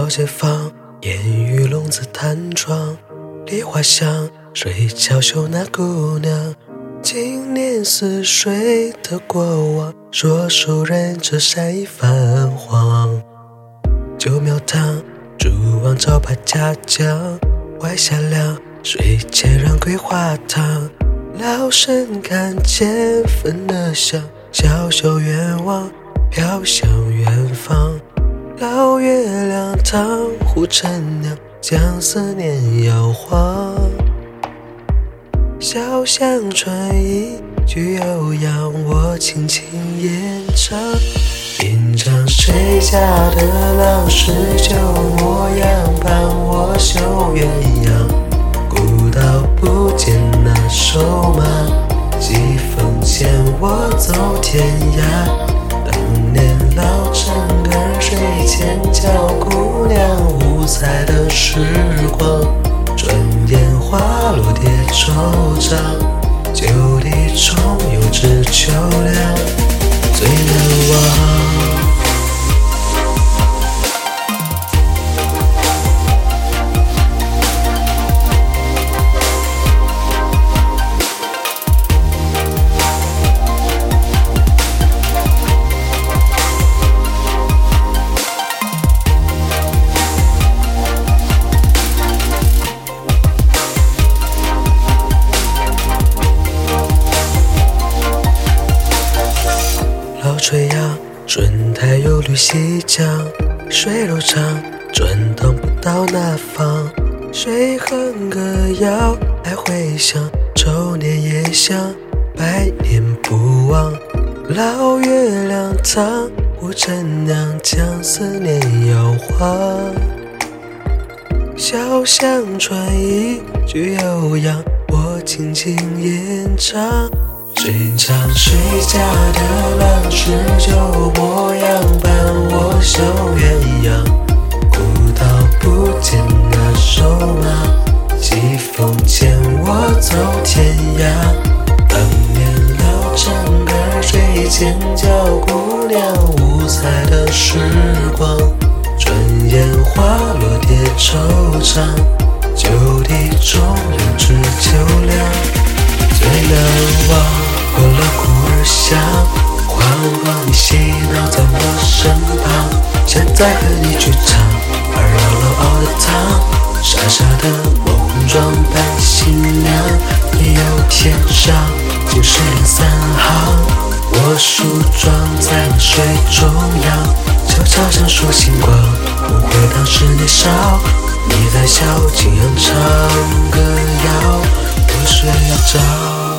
老街坊，烟雨笼子弹窗，梨花香，水桥秀那姑娘。今年似水的过往，说书人这山已泛黄。旧庙堂，朱王招牌家将，外下凉，水前让桂花糖。老身看见分了香，小小愿望，飘向远方。老月亮烫护陈娘，将思念摇晃。小巷传一句悠扬，我轻轻吟唱。吟唱谁家的郎是旧模样，伴我绣鸳鸯。古道不见那瘦马，几风牵我走天涯。当年老城儿水前教姑娘，五彩的时光。转眼花落蝶惆怅，旧地重游只秋凉，有绿西江，水路长，转动不到那方。谁哼歌谣，来回响，周年夜香，百年不忘。老月亮藏，护陈娘将思念摇晃。小巷传一句悠扬，我轻轻吟唱。谁唱谁家的郎是旧牵我走天涯。当年老城儿水前叫姑娘，五彩的时光，转眼花落蝶惆怅，旧地重游知秋凉，最难忘。过了苦儿香，缓缓你嬉闹在我身旁。现在和你去唱是三行。我梳妆在你水中央，悄悄闪烁星光，不回当时年少。你在笑，轻扬唱歌谣，我睡着。